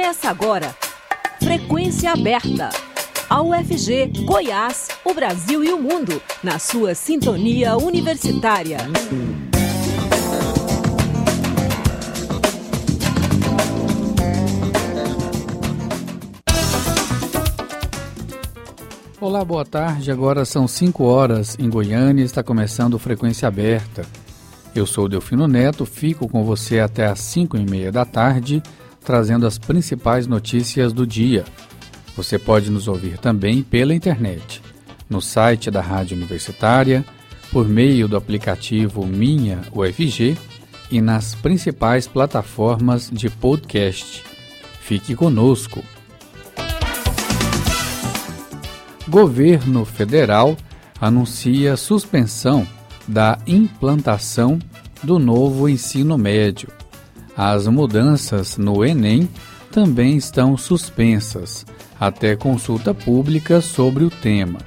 Começa agora. Frequência aberta. A UFG, Goiás, o Brasil e o mundo, na sua sintonia universitária. Olá, boa tarde. Agora são 5 horas em Goiânia e está começando Frequência Aberta. Eu sou Delfino Neto, fico com você até às 5 e meia da tarde trazendo as principais notícias do dia. Você pode nos ouvir também pela internet, no site da Rádio Universitária, por meio do aplicativo Minha UFG e nas principais plataformas de podcast. Fique conosco. Governo Federal anuncia suspensão da implantação do novo ensino médio. As mudanças no Enem também estão suspensas, até consulta pública sobre o tema.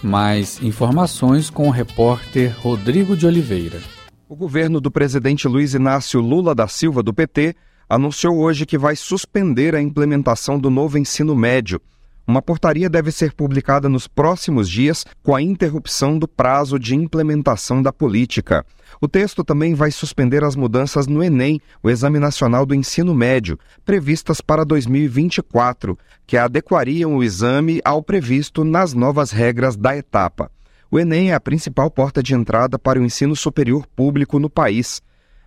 Mais informações com o repórter Rodrigo de Oliveira. O governo do presidente Luiz Inácio Lula da Silva, do PT, anunciou hoje que vai suspender a implementação do novo ensino médio. Uma portaria deve ser publicada nos próximos dias com a interrupção do prazo de implementação da política. O texto também vai suspender as mudanças no Enem, o Exame Nacional do Ensino Médio, previstas para 2024, que adequariam o exame ao previsto nas novas regras da etapa. O Enem é a principal porta de entrada para o ensino superior público no país.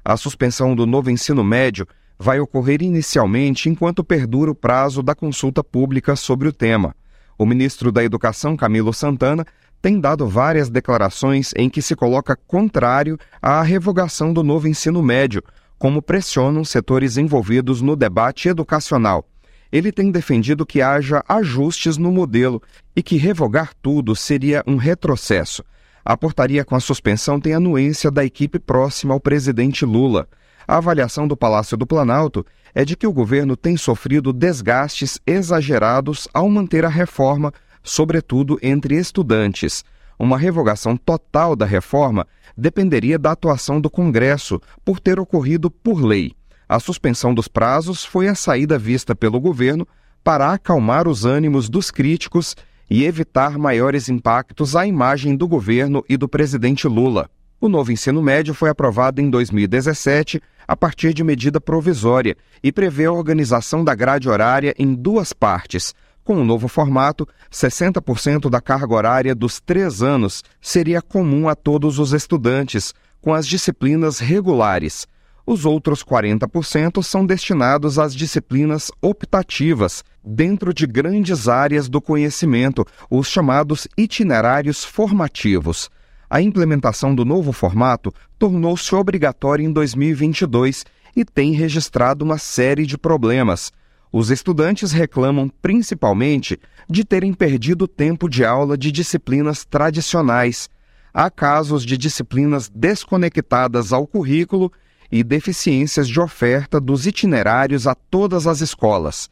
A suspensão do novo ensino médio vai ocorrer inicialmente enquanto perdura o prazo da consulta pública sobre o tema. O ministro da Educação, Camilo Santana, tem dado várias declarações em que se coloca contrário à revogação do novo ensino médio, como pressionam setores envolvidos no debate educacional. Ele tem defendido que haja ajustes no modelo e que revogar tudo seria um retrocesso. A portaria com a suspensão tem anuência da equipe próxima ao presidente Lula. A avaliação do Palácio do Planalto é de que o governo tem sofrido desgastes exagerados ao manter a reforma sobretudo entre estudantes. Uma revogação total da reforma dependeria da atuação do Congresso, por ter ocorrido por lei. A suspensão dos prazos foi a saída vista pelo governo para acalmar os ânimos dos críticos e evitar maiores impactos à imagem do governo e do presidente Lula. O novo ensino médio foi aprovado em 2017 a partir de medida provisória e prevê a organização da grade horária em duas partes, com o novo formato, 60% da carga horária dos três anos seria comum a todos os estudantes, com as disciplinas regulares. Os outros 40% são destinados às disciplinas optativas, dentro de grandes áreas do conhecimento, os chamados itinerários formativos. A implementação do novo formato tornou-se obrigatória em 2022 e tem registrado uma série de problemas. Os estudantes reclamam principalmente de terem perdido tempo de aula de disciplinas tradicionais. Há casos de disciplinas desconectadas ao currículo e deficiências de oferta dos itinerários a todas as escolas.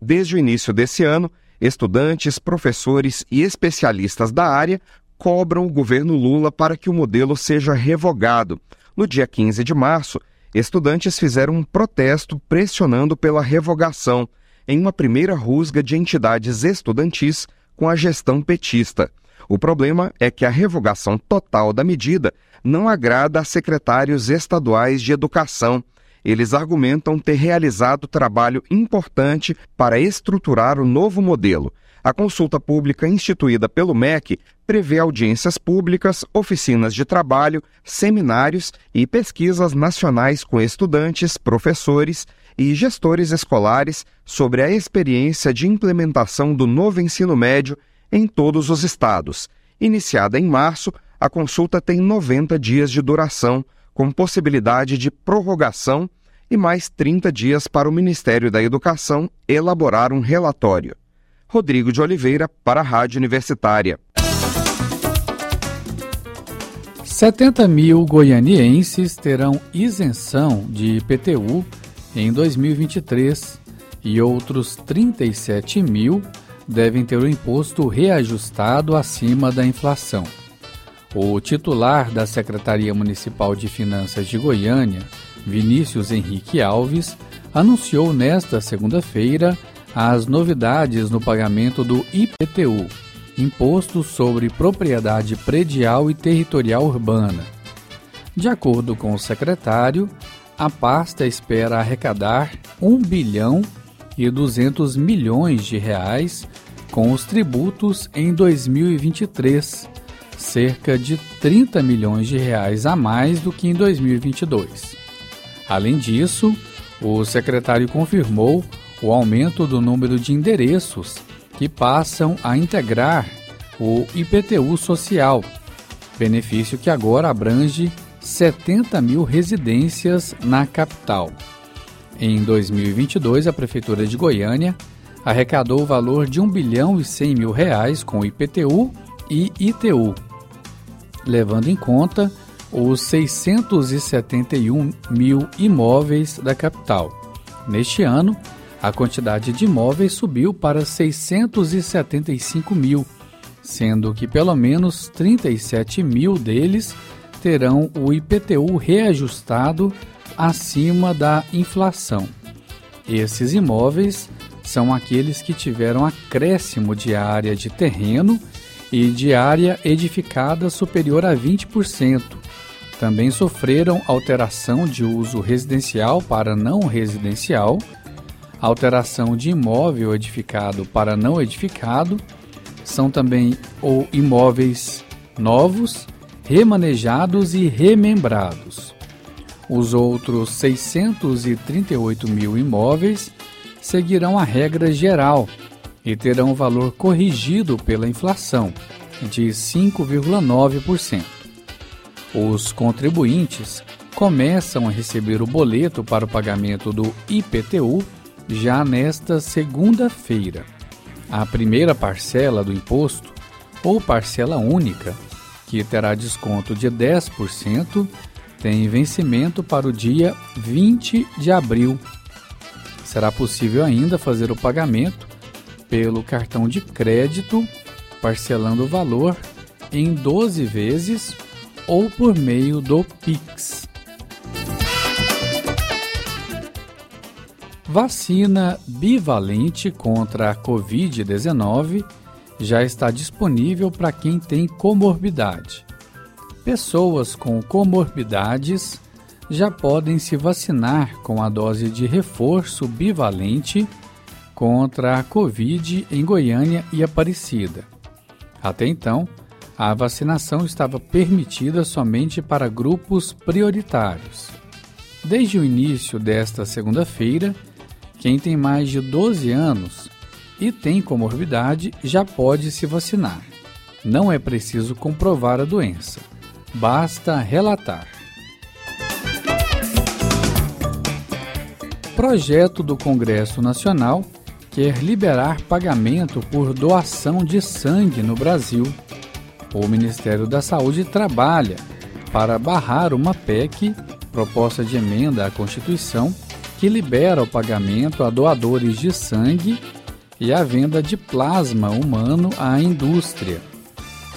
Desde o início desse ano, estudantes, professores e especialistas da área cobram o governo Lula para que o modelo seja revogado. No dia 15 de março, estudantes fizeram um protesto pressionando pela revogação, em uma primeira rusga de entidades estudantis com a gestão petista. O problema é que a revogação total da medida não agrada a secretários estaduais de educação. Eles argumentam ter realizado trabalho importante para estruturar o novo modelo. A consulta pública instituída pelo MEC prevê audiências públicas, oficinas de trabalho, seminários e pesquisas nacionais com estudantes, professores e gestores escolares sobre a experiência de implementação do novo ensino médio em todos os estados. Iniciada em março, a consulta tem 90 dias de duração, com possibilidade de prorrogação e mais 30 dias para o Ministério da Educação elaborar um relatório. Rodrigo de Oliveira, para a Rádio Universitária. 70 mil goianienses terão isenção de IPTU em 2023 e outros 37 mil devem ter o imposto reajustado acima da inflação. O titular da Secretaria Municipal de Finanças de Goiânia, Vinícius Henrique Alves, anunciou nesta segunda-feira as novidades no pagamento do IPTU, Imposto sobre Propriedade Predial e Territorial Urbana. De acordo com o secretário, a pasta espera arrecadar 1 bilhão e 200 milhões de reais com os tributos em 2023, cerca de 30 milhões de reais a mais do que em 2022. Além disso, o secretário confirmou o aumento do número de endereços que passam a integrar o IPTU social, benefício que agora abrange 70 mil residências na capital. Em 2022, a Prefeitura de Goiânia arrecadou o valor de 1 bilhão e 100 mil reais com IPTU e ITU, levando em conta os 671 mil imóveis da capital. Neste ano, a quantidade de imóveis subiu para 675 mil, sendo que pelo menos 37 mil deles terão o IPTU reajustado acima da inflação. Esses imóveis são aqueles que tiveram acréscimo de área de terreno e de área edificada superior a 20%. Também sofreram alteração de uso residencial para não residencial, alteração de imóvel edificado para não edificado, são também ou imóveis novos remanejados e remembrados. Os outros 638 mil imóveis seguirão a regra geral e terão valor corrigido pela inflação, de 5,9%. Os contribuintes começam a receber o boleto para o pagamento do IPTU já nesta segunda-feira. A primeira parcela do imposto, ou parcela única, que terá desconto de 10%, tem vencimento para o dia 20 de abril. Será possível ainda fazer o pagamento pelo cartão de crédito, parcelando o valor em 12 vezes ou por meio do Pix. Vacina bivalente contra a Covid-19 já está disponível para quem tem comorbidade. Pessoas com comorbidades já podem se vacinar com a dose de reforço bivalente contra a Covid em Goiânia e Aparecida. Até então, a vacinação estava permitida somente para grupos prioritários. Desde o início desta segunda-feira, quem tem mais de 12 anos e tem comorbidade já pode se vacinar. Não é preciso comprovar a doença, basta relatar. Projeto do Congresso Nacional quer liberar pagamento por doação de sangue no Brasil. O Ministério da Saúde trabalha para barrar uma PEC, proposta de emenda à Constituição, que libera o pagamento a doadores de sangue e a venda de plasma humano à indústria.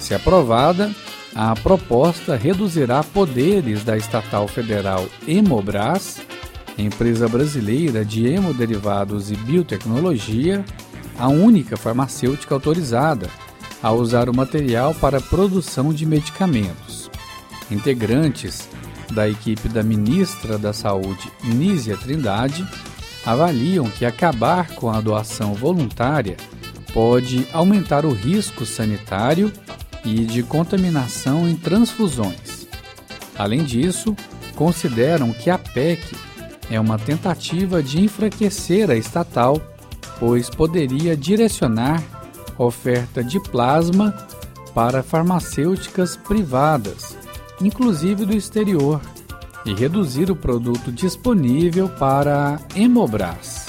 Se aprovada, a proposta reduzirá poderes da estatal federal Hemobras, empresa brasileira de hemoderivados e biotecnologia, a única farmacêutica autorizada a usar o material para a produção de medicamentos. Integrantes da equipe da ministra da Saúde, Nízia Trindade, avaliam que acabar com a doação voluntária pode aumentar o risco sanitário e de contaminação em transfusões. Além disso, consideram que a PEC é uma tentativa de enfraquecer a estatal, pois poderia direcionar oferta de plasma para farmacêuticas privadas, inclusive do exterior, e reduzir o produto disponível para Hemobras.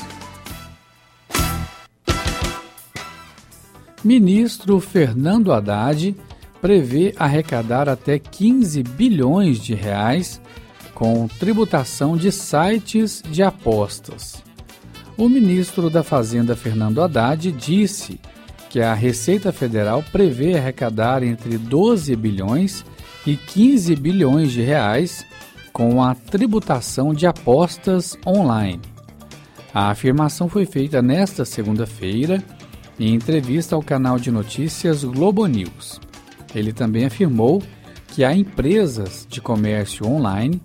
Ministro Fernando Haddad prevê arrecadar até 15 bilhões de reais com tributação de sites de apostas. O ministro da Fazenda Fernando Haddad disse que a Receita Federal prevê arrecadar entre 12 bilhões e 15 bilhões de reais com a tributação de apostas online. A afirmação foi feita nesta segunda-feira em entrevista ao canal de notícias Globo News. Ele também afirmou que há empresas de comércio online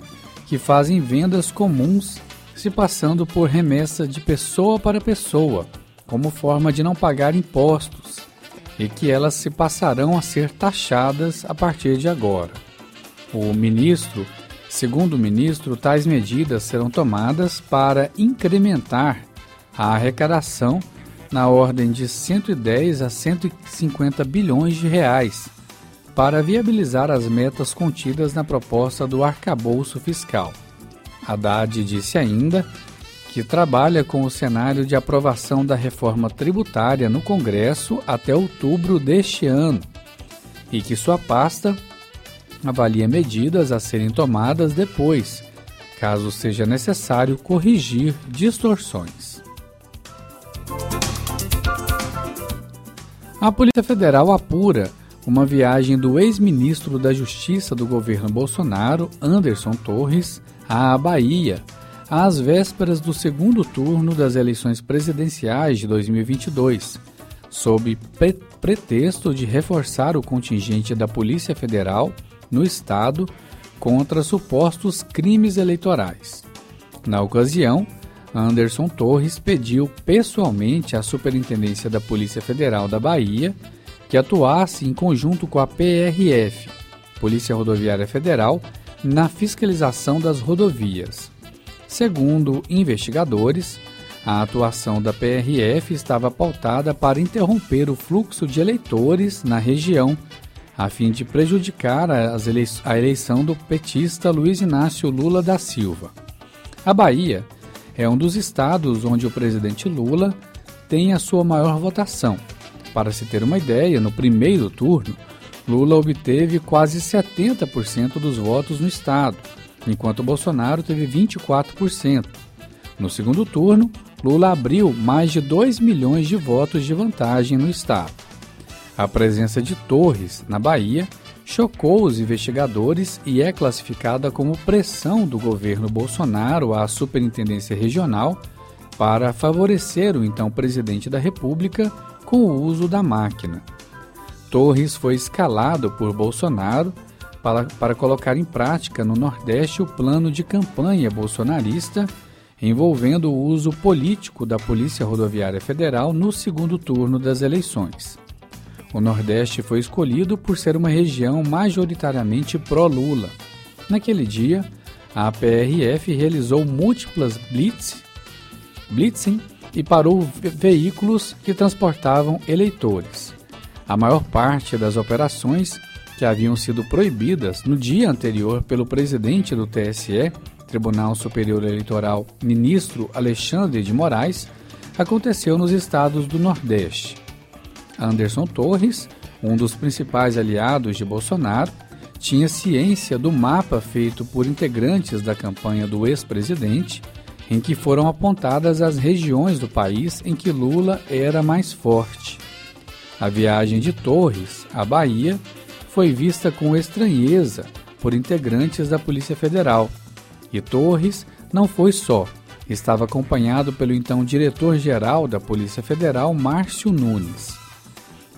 que fazem vendas comuns se passando por remessa de pessoa para pessoa, como forma de não pagar impostos, e que elas se passarão a ser taxadas a partir de agora. O ministro, segundo o ministro, tais medidas serão tomadas para incrementar a arrecadação na ordem de 110 a 150 bilhões de reais para viabilizar as metas contidas na proposta do arcabouço fiscal. Haddad disse ainda que trabalha com o cenário de aprovação da reforma tributária no Congresso até outubro deste ano e que sua pasta avalia medidas a serem tomadas depois, caso seja necessário corrigir distorções. A Polícia Federal apura uma viagem do ex-ministro da Justiça do governo Bolsonaro, Anderson Torres, à Bahia, às vésperas do segundo turno das eleições presidenciais de 2022, sob pre pretexto de reforçar o contingente da Polícia Federal no estado contra supostos crimes eleitorais. Na ocasião, Anderson Torres pediu pessoalmente à Superintendência da Polícia Federal da Bahia que atuasse em conjunto com a PRF, Polícia Rodoviária Federal, na fiscalização das rodovias. Segundo investigadores, a atuação da PRF estava pautada para interromper o fluxo de eleitores na região, a fim de prejudicar a eleição do petista Luiz Inácio Lula da Silva. A Bahia é um dos estados onde o presidente Lula tem a sua maior votação, para se ter uma ideia, no primeiro turno, Lula obteve quase 70% dos votos no estado, enquanto Bolsonaro teve 24%. No segundo turno, Lula abriu mais de 2 milhões de votos de vantagem no estado. A presença de Torres, na Bahia, chocou os investigadores e é classificada como pressão do governo Bolsonaro à Superintendência Regional para favorecer o então presidente da República com o uso da máquina. Torres foi escalado por Bolsonaro para, para colocar em prática no Nordeste o plano de campanha bolsonarista envolvendo o uso político da Polícia Rodoviária Federal no segundo turno das eleições. O Nordeste foi escolhido por ser uma região majoritariamente pró-Lula. Naquele dia, a PRF realizou múltiplas blitz, blitzing e parou veículos que transportavam eleitores. A maior parte das operações que haviam sido proibidas no dia anterior pelo presidente do TSE, Tribunal Superior Eleitoral, ministro Alexandre de Moraes, aconteceu nos estados do Nordeste. Anderson Torres, um dos principais aliados de Bolsonaro, tinha ciência do mapa feito por integrantes da campanha do ex-presidente em que foram apontadas as regiões do país em que Lula era mais forte. A viagem de Torres à Bahia foi vista com estranheza por integrantes da Polícia Federal. E Torres não foi só, estava acompanhado pelo então diretor-geral da Polícia Federal, Márcio Nunes.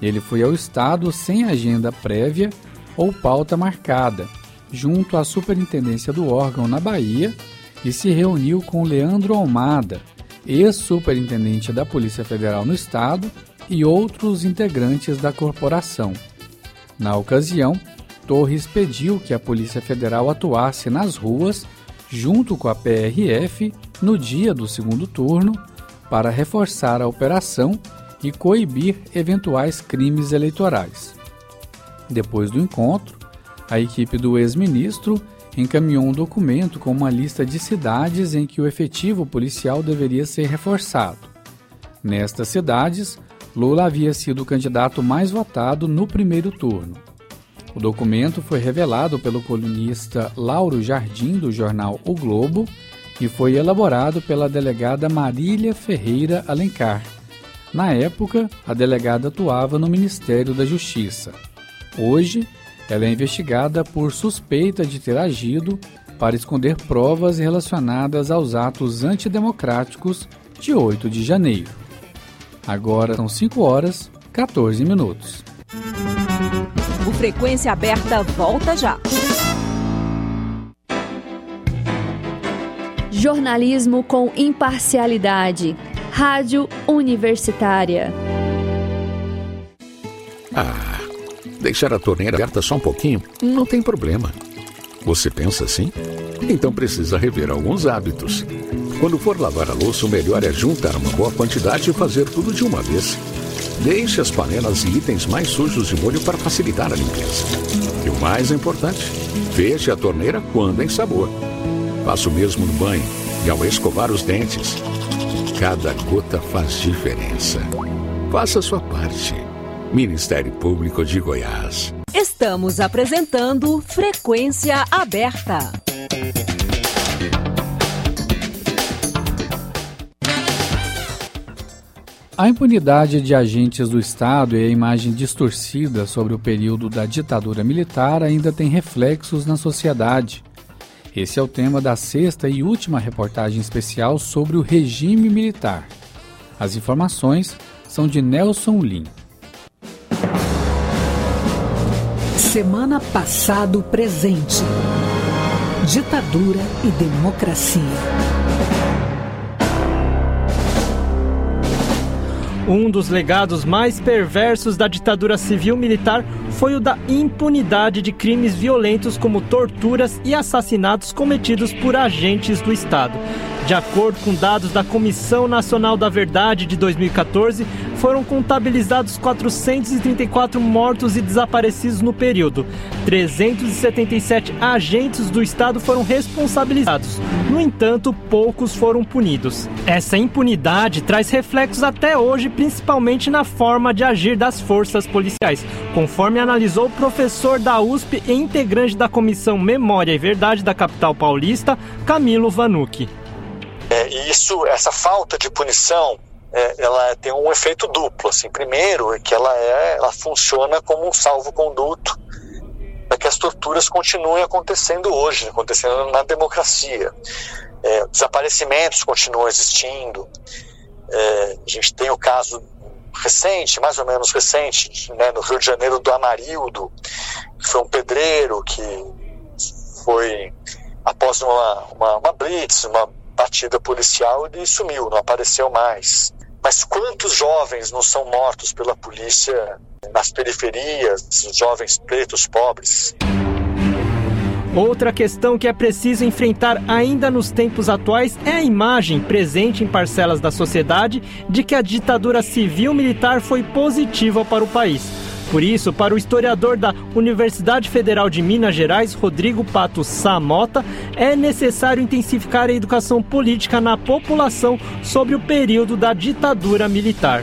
Ele foi ao estado sem agenda prévia ou pauta marcada, junto à superintendência do órgão na Bahia e se reuniu com Leandro Almada, ex-superintendente da Polícia Federal no Estado, e outros integrantes da corporação. Na ocasião, Torres pediu que a Polícia Federal atuasse nas ruas, junto com a PRF, no dia do segundo turno, para reforçar a operação e coibir eventuais crimes eleitorais. Depois do encontro, a equipe do ex-ministro encaminhou um documento com uma lista de cidades em que o efetivo policial deveria ser reforçado. Nestas cidades, Lula havia sido o candidato mais votado no primeiro turno. O documento foi revelado pelo colunista Lauro Jardim, do jornal O Globo, e foi elaborado pela delegada Marília Ferreira Alencar. Na época, a delegada atuava no Ministério da Justiça. Hoje, ela é investigada por suspeita de ter agido para esconder provas relacionadas aos atos antidemocráticos de 8 de janeiro. Agora são 5 horas 14 minutos. O Frequência Aberta volta já. Jornalismo com imparcialidade. Rádio Universitária. Ah, deixar a torneira aberta só um pouquinho não tem problema. Você pensa assim? Então precisa rever alguns hábitos. Quando for lavar a louça, o melhor é juntar uma boa quantidade e fazer tudo de uma vez. Deixe as panelas e itens mais sujos de molho para facilitar a limpeza. E o mais importante, feche a torneira quando em sabor. Faça o mesmo no banho e ao escovar os dentes. Cada gota faz diferença. Faça a sua parte. Ministério Público de Goiás. Estamos apresentando Frequência Aberta. A impunidade de agentes do Estado e a imagem distorcida sobre o período da ditadura militar ainda tem reflexos na sociedade. Esse é o tema da sexta e última reportagem especial sobre o regime militar. As informações são de Nelson Lin. Semana passado presente. Ditadura e democracia. Um dos legados mais perversos da ditadura civil-militar foi o da impunidade de crimes violentos como torturas e assassinatos cometidos por agentes do Estado. De acordo com dados da Comissão Nacional da Verdade de 2014, foram contabilizados 434 mortos e desaparecidos no período. 377 agentes do Estado foram responsabilizados. No entanto, poucos foram punidos. Essa impunidade traz reflexos até hoje, principalmente na forma de agir das forças policiais, conforme analisou o professor da USP e integrante da Comissão Memória e Verdade da capital paulista, Camilo Vanucci. E isso, essa falta de punição é, ela tem um efeito duplo. Assim, primeiro, é que ela, é, ela funciona como um salvo-conduto para que as torturas continuem acontecendo hoje, acontecendo na democracia. É, desaparecimentos continuam existindo. É, a gente tem o caso recente, mais ou menos recente, né, no Rio de Janeiro, do Amarildo, que foi um pedreiro que foi, após uma, uma, uma blitz, uma batida policial, ele sumiu, não apareceu mais. Mas quantos jovens não são mortos pela polícia nas periferias, jovens pretos pobres? Outra questão que é preciso enfrentar ainda nos tempos atuais é a imagem presente em parcelas da sociedade de que a ditadura civil-militar foi positiva para o país. Por isso, para o historiador da Universidade Federal de Minas Gerais, Rodrigo Pato Samota, é necessário intensificar a educação política na população sobre o período da ditadura militar.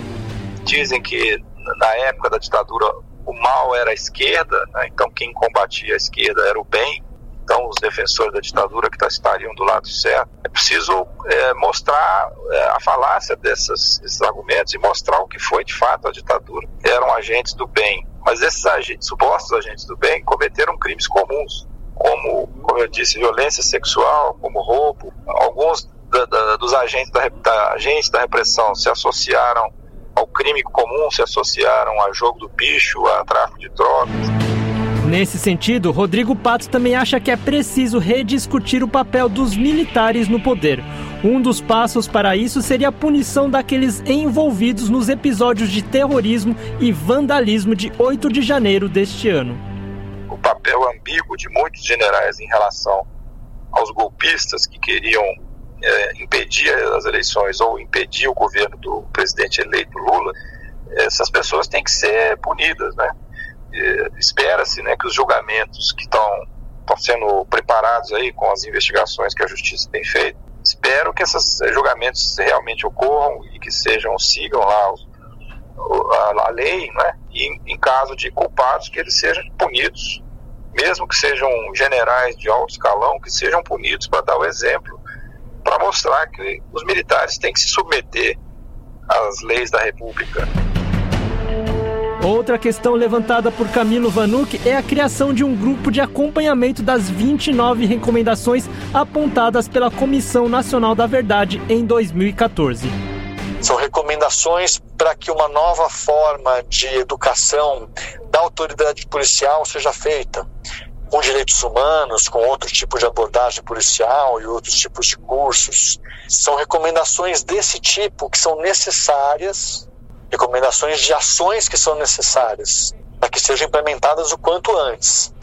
Dizem que na época da ditadura o mal era a esquerda, né? então quem combatia a esquerda era o bem, então os defensores da ditadura que estariam do lado certo. É preciso é, mostrar é, a falácia desses argumentos e mostrar o que foi de fato a ditadura. Eram agentes do bem, mas esses agentes, supostos agentes do bem, cometeram crimes comuns, como, como eu disse, violência sexual, como roubo. Alguns da, da, dos agentes da, da, agentes da repressão se associaram ao crime comum, se associaram a jogo do bicho, a tráfico de drogas. Nesse sentido, Rodrigo Pato também acha que é preciso rediscutir o papel dos militares no poder. Um dos passos para isso seria a punição daqueles envolvidos nos episódios de terrorismo e vandalismo de 8 de janeiro deste ano. O papel ambíguo de muitos generais em relação aos golpistas que queriam é, impedir as eleições ou impedir o governo do presidente eleito Lula, essas pessoas têm que ser punidas, né? Espera-se né, que os julgamentos que estão sendo preparados aí com as investigações que a justiça tem feito, espero que esses julgamentos realmente ocorram e que sejam, sigam lá os, a, a, lei, né? E em caso de culpados, que eles sejam punidos, mesmo que sejam generais de alto escalão, que sejam punidos para dar o exemplo, para mostrar que os militares têm que se submeter às leis da República. Outra questão levantada por Camilo Vanuc é a criação de um grupo de acompanhamento das 29 recomendações apontadas pela Comissão Nacional da Verdade em 2014. São recomendações para que uma nova forma de educação da autoridade policial seja feita com direitos humanos, com outro tipo de abordagem policial e outros tipos de cursos. São recomendações desse tipo que são necessárias, recomendações de ações que são necessárias para que sejam implementadas o quanto antes.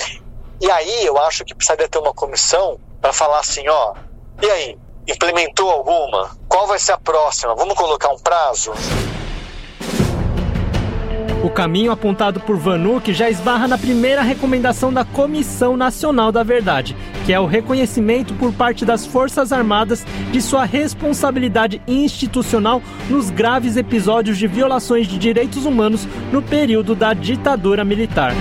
E aí eu acho que precisaria ter uma comissão para falar assim, ó, e aí, implementou alguma? Qual vai ser a próxima? Vamos colocar um prazo? O caminho apontado por Vanuc já esbarra na primeira recomendação da Comissão Nacional da Verdade, que é o reconhecimento por parte das Forças Armadas de sua responsabilidade institucional nos graves episódios de violações de direitos humanos no período da ditadura militar.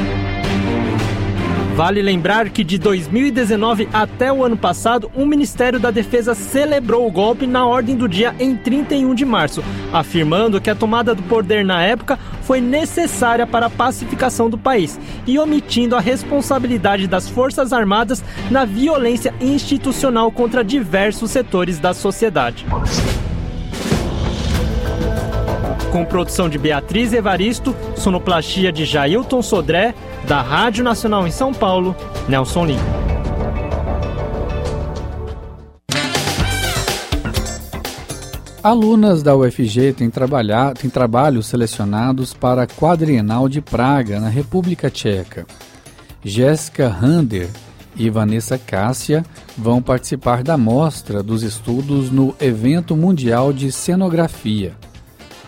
Vale lembrar que de 2019 até o ano passado, o Ministério da Defesa celebrou o golpe na ordem do dia em 31 de março, afirmando que a tomada do poder na época foi necessária para a pacificação do país e omitindo a responsabilidade das Forças Armadas na violência institucional contra diversos setores da sociedade. Com produção de Beatriz Evaristo, sonoplastia de Jailton Sodré, da Rádio Nacional em São Paulo, Nelson Lima. Alunas da UFG têm, têm trabalhos selecionados para a Quadrienal de Praga, na República Tcheca. Jéssica Rander e Vanessa Cássia vão participar da mostra dos estudos no Evento Mundial de Cenografia.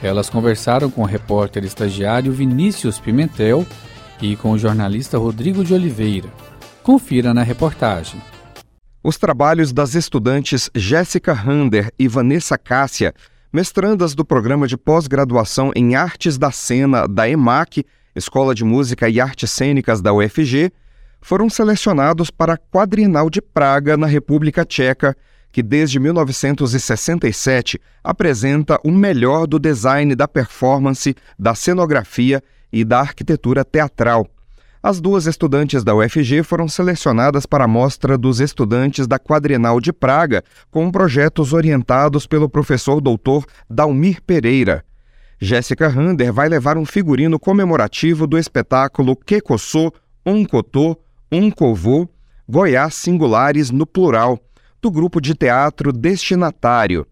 Elas conversaram com o repórter estagiário Vinícius Pimentel e com o jornalista Rodrigo de Oliveira. Confira na reportagem. Os trabalhos das estudantes Jéssica Rander e Vanessa Cássia, mestrandas do programa de pós-graduação em Artes da Cena da EMAC, Escola de Música e Artes Cênicas da UFG, foram selecionados para a Quadrienal de Praga, na República Tcheca, que desde 1967 apresenta o melhor do design da performance, da cenografia e da arquitetura teatral. As duas estudantes da UFG foram selecionadas para a mostra dos estudantes da Quadrenal de Praga, com projetos orientados pelo professor doutor Dalmir Pereira. Jéssica Rander vai levar um figurino comemorativo do espetáculo Quecossô, Oncotô, Oncovô, Goiás Singulares no plural, do grupo de teatro Destinatário.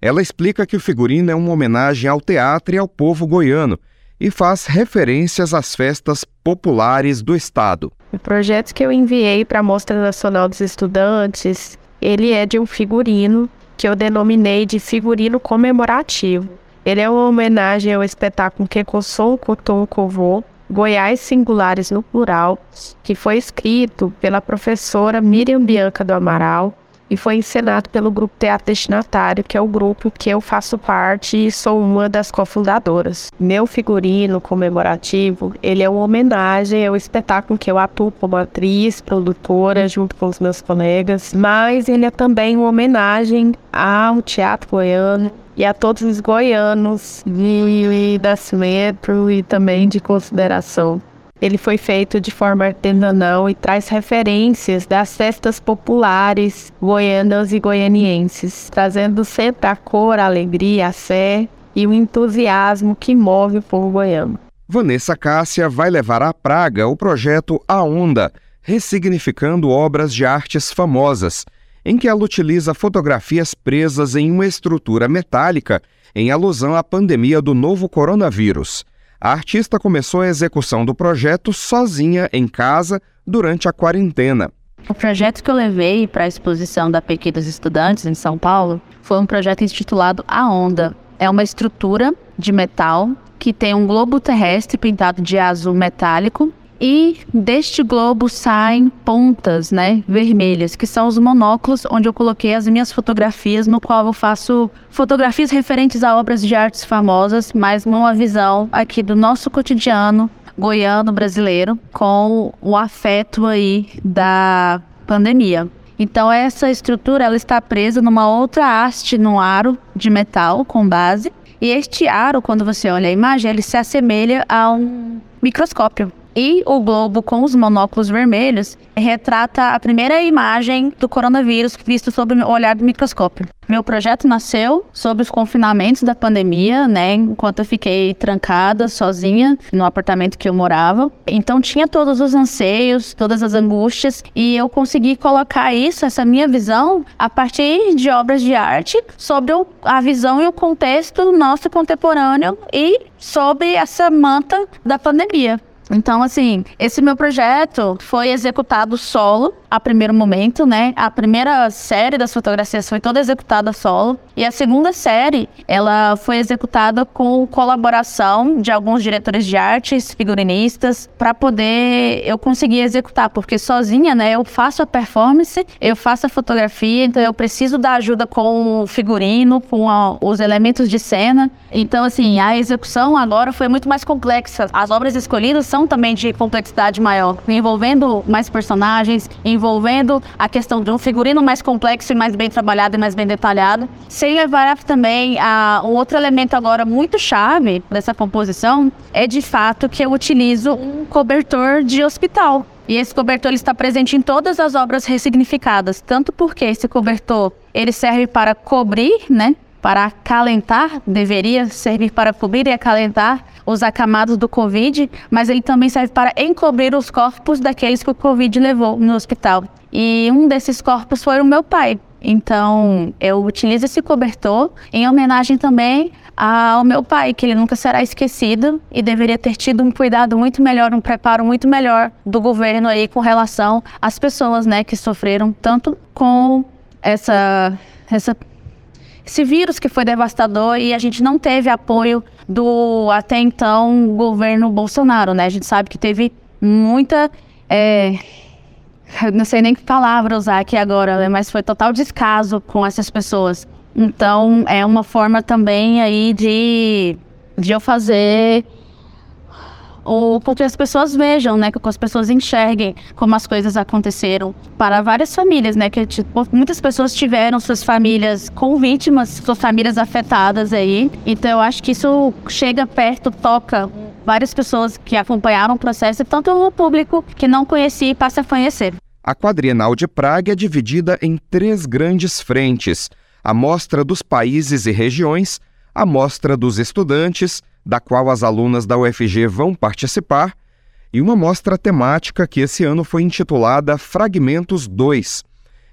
Ela explica que o figurino é uma homenagem ao teatro e ao povo goiano e faz referências às festas populares do estado. O projeto que eu enviei para a Mostra Nacional dos Estudantes, ele é de um figurino que eu denominei de figurino comemorativo. Ele é uma homenagem ao espetáculo Quecossou Coton Covô, Goiás Singulares no Plural, que foi escrito pela professora Miriam Bianca do Amaral e foi encenado pelo Grupo Teatro Destinatário, que é o grupo que eu faço parte e sou uma das cofundadoras. Meu figurino comemorativo, ele é uma homenagem ao espetáculo que eu atuo como atriz, produtora, junto com os meus colegas, mas ele é também uma homenagem ao teatro goiano, e a todos os goianos de nascimento e também de consideração. Ele foi feito de forma artesanal e traz referências das festas populares goianas e goianienses, trazendo sempre a cor, a alegria, a fé e o entusiasmo que move o povo goiano. Vanessa Cássia vai levar à Praga o projeto A Onda, ressignificando obras de artes famosas, em que ela utiliza fotografias presas em uma estrutura metálica em alusão à pandemia do novo coronavírus. A artista começou a execução do projeto sozinha em casa durante a quarentena. O projeto que eu levei para a exposição da PQ dos Estudantes em São Paulo foi um projeto intitulado A Onda. É uma estrutura de metal que tem um globo terrestre pintado de azul metálico e deste globo saem pontas, né, vermelhas, que são os monóculos onde eu coloquei as minhas fotografias, no qual eu faço fotografias referentes a obras de artes famosas, mas numa visão aqui do nosso cotidiano goiano brasileiro, com o afeto aí da pandemia. Então essa estrutura ela está presa numa outra haste no aro de metal com base. E este aro, quando você olha a imagem, ele se assemelha a um microscópio. E o globo com os monóculos vermelhos retrata a primeira imagem do coronavírus visto sob o olhar do microscópio. Meu projeto nasceu sobre os confinamentos da pandemia, né? Enquanto eu fiquei trancada, sozinha, no apartamento que eu morava. Então tinha todos os anseios, todas as angústias, e eu consegui colocar isso, essa minha visão, a partir de obras de arte, sobre a visão e o contexto nosso contemporâneo e sobre essa manta da pandemia. Então, assim, esse meu projeto foi executado solo a primeiro momento, né? A primeira série das fotografias foi toda executada solo. E a segunda série, ela foi executada com colaboração de alguns diretores de artes, figurinistas, para poder eu conseguir executar, porque sozinha, né, eu faço a performance, eu faço a fotografia, então eu preciso da ajuda com o figurino, com a, os elementos de cena. Então, assim, a execução agora foi muito mais complexa. As obras escolhidas são também de complexidade maior, envolvendo mais personagens, envolvendo a questão de um figurino mais complexo e mais bem trabalhado e mais bem detalhado. Sem levar também a um outro elemento agora muito chave dessa composição é de fato que eu utilizo um cobertor de hospital. E esse cobertor ele está presente em todas as obras ressignificadas, tanto porque esse cobertor ele serve para cobrir, né, para acalentar, deveria servir para cobrir e acalentar os acamados do Covid, mas ele também serve para encobrir os corpos daqueles que o Covid levou no hospital. E um desses corpos foi o meu pai. Então, eu utilizo esse cobertor em homenagem também ao meu pai, que ele nunca será esquecido e deveria ter tido um cuidado muito melhor, um preparo muito melhor do governo aí com relação às pessoas, né, que sofreram tanto com essa essa esse vírus que foi devastador e a gente não teve apoio do até então governo Bolsonaro, né? A gente sabe que teve muita. É, não sei nem que palavra usar aqui agora, né? mas foi total descaso com essas pessoas. Então, é uma forma também aí de, de eu fazer ou com que as pessoas vejam, né, que as pessoas enxerguem como as coisas aconteceram para várias famílias, né, que tipo, muitas pessoas tiveram suas famílias com vítimas, suas famílias afetadas aí. Então eu acho que isso chega perto, toca várias pessoas que acompanharam o processo, tanto o público que não conhecia e passa a conhecer. A quadrienal de Praga é dividida em três grandes frentes: a mostra dos países e regiões, a mostra dos estudantes da qual as alunas da UFG vão participar, e uma mostra temática que esse ano foi intitulada Fragmentos 2.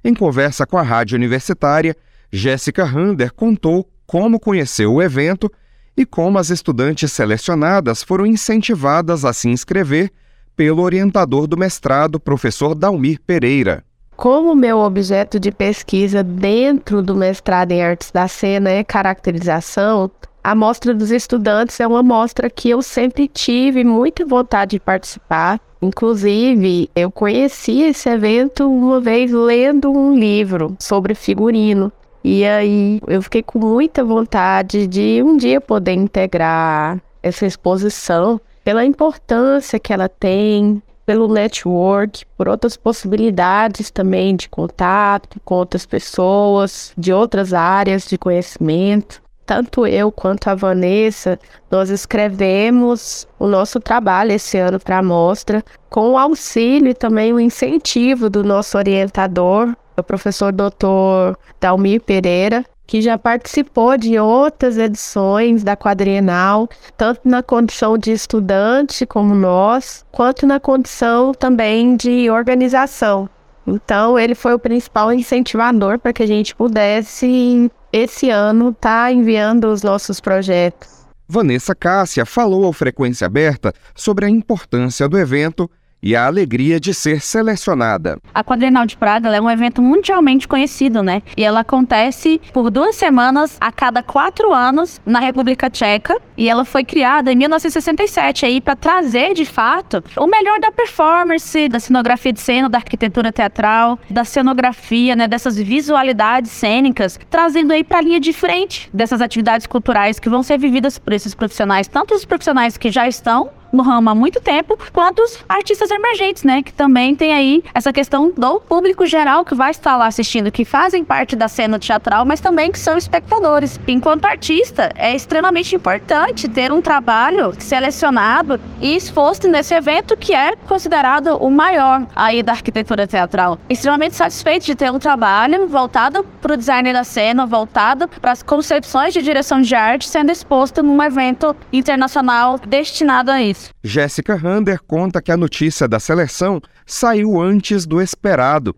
Em conversa com a Rádio Universitária, Jéssica Rander contou como conheceu o evento e como as estudantes selecionadas foram incentivadas a se inscrever pelo orientador do mestrado, professor Dalmir Pereira. Como meu objeto de pesquisa dentro do mestrado em artes da cena é caracterização, a mostra dos estudantes é uma mostra que eu sempre tive muita vontade de participar. Inclusive, eu conheci esse evento uma vez lendo um livro sobre figurino. E aí eu fiquei com muita vontade de um dia poder integrar essa exposição pela importância que ela tem, pelo network, por outras possibilidades também de contato com outras pessoas de outras áreas de conhecimento tanto eu quanto a Vanessa, nós escrevemos o nosso trabalho esse ano para a mostra, com o auxílio e também o incentivo do nosso orientador, o professor Dr. Dalmir Pereira, que já participou de outras edições da quadrienal, tanto na condição de estudante como nós, quanto na condição também de organização. Então, ele foi o principal incentivador para que a gente pudesse esse ano está enviando os nossos projetos. Vanessa Cássia falou ao Frequência Aberta sobre a importância do evento e a alegria de ser selecionada. A Quadrenal de Praga é um evento mundialmente conhecido, né? E ela acontece por duas semanas a cada quatro anos na República Tcheca. E ela foi criada em 1967 aí para trazer, de fato, o melhor da performance, da cenografia de cena, da arquitetura teatral, da cenografia, né? Dessas visualidades cênicas, trazendo aí para a linha de frente dessas atividades culturais que vão ser vividas por esses profissionais, tanto os profissionais que já estão no ramo há muito tempo, quanto os artistas emergentes, né? Que também tem aí essa questão do público geral que vai estar lá assistindo, que fazem parte da cena teatral, mas também que são espectadores. Enquanto artista, é extremamente importante ter um trabalho selecionado e exposto nesse evento que é considerado o maior aí da arquitetura teatral. Extremamente satisfeito de ter um trabalho voltado para o design da cena, voltado para as concepções de direção de arte sendo exposto num evento internacional destinado a isso. Jéssica Rander conta que a notícia da seleção saiu antes do esperado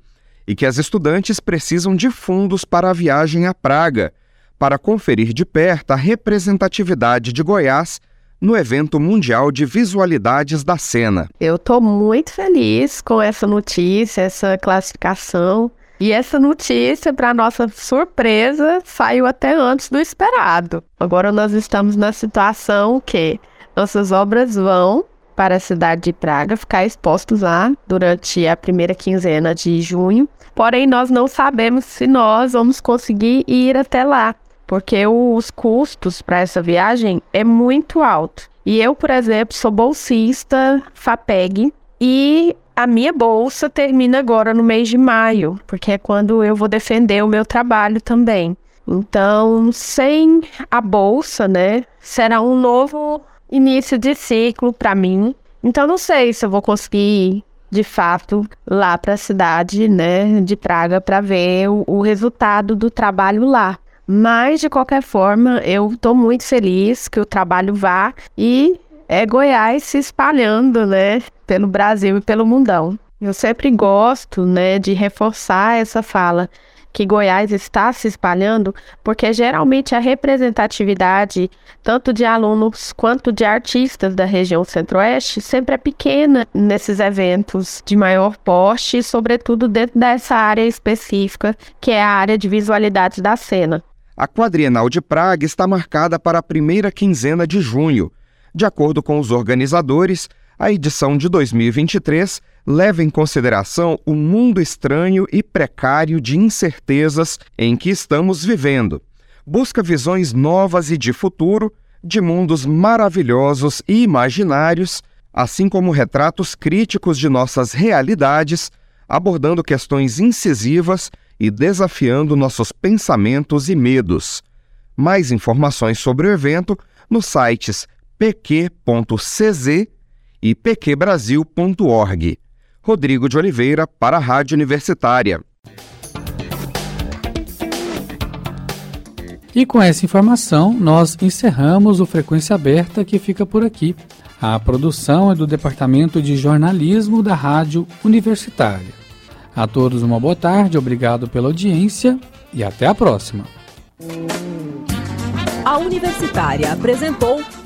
e que as estudantes precisam de fundos para a viagem a Praga, para conferir de perto a representatividade de Goiás no evento mundial de visualidades da cena. Eu estou muito feliz com essa notícia, essa classificação. E essa notícia, para nossa surpresa, saiu até antes do esperado. Agora nós estamos na situação que nossas obras vão para a cidade de Praga ficar expostos lá durante a primeira quinzena de junho. Porém, nós não sabemos se nós vamos conseguir ir até lá, porque os custos para essa viagem é muito alto. E eu, por exemplo, sou bolsista FAPEG e a minha bolsa termina agora no mês de maio, porque é quando eu vou defender o meu trabalho também. Então, sem a bolsa, né, será um novo início de ciclo para mim. Então, não sei se eu vou conseguir de fato lá para a cidade, né, de Praga para ver o, o resultado do trabalho lá. Mas de qualquer forma, eu estou muito feliz que o trabalho vá e é Goiás se espalhando, né, pelo Brasil e pelo mundão. Eu sempre gosto, né, de reforçar essa fala que Goiás está se espalhando, porque geralmente a representatividade, tanto de alunos quanto de artistas da região centro-oeste, sempre é pequena nesses eventos de maior porte, sobretudo dentro dessa área específica, que é a área de visualidade da cena. A quadrienal de Praga está marcada para a primeira quinzena de junho. De acordo com os organizadores, a edição de 2023 leva em consideração o mundo estranho e precário de incertezas em que estamos vivendo. Busca visões novas e de futuro, de mundos maravilhosos e imaginários, assim como retratos críticos de nossas realidades, abordando questões incisivas e desafiando nossos pensamentos e medos. Mais informações sobre o evento nos sites pq.cz e pqbrasil.org. Rodrigo de Oliveira para a Rádio Universitária. E com essa informação, nós encerramos o Frequência Aberta que fica por aqui. A produção é do Departamento de Jornalismo da Rádio Universitária. A todos uma boa tarde, obrigado pela audiência e até a próxima. A Universitária apresentou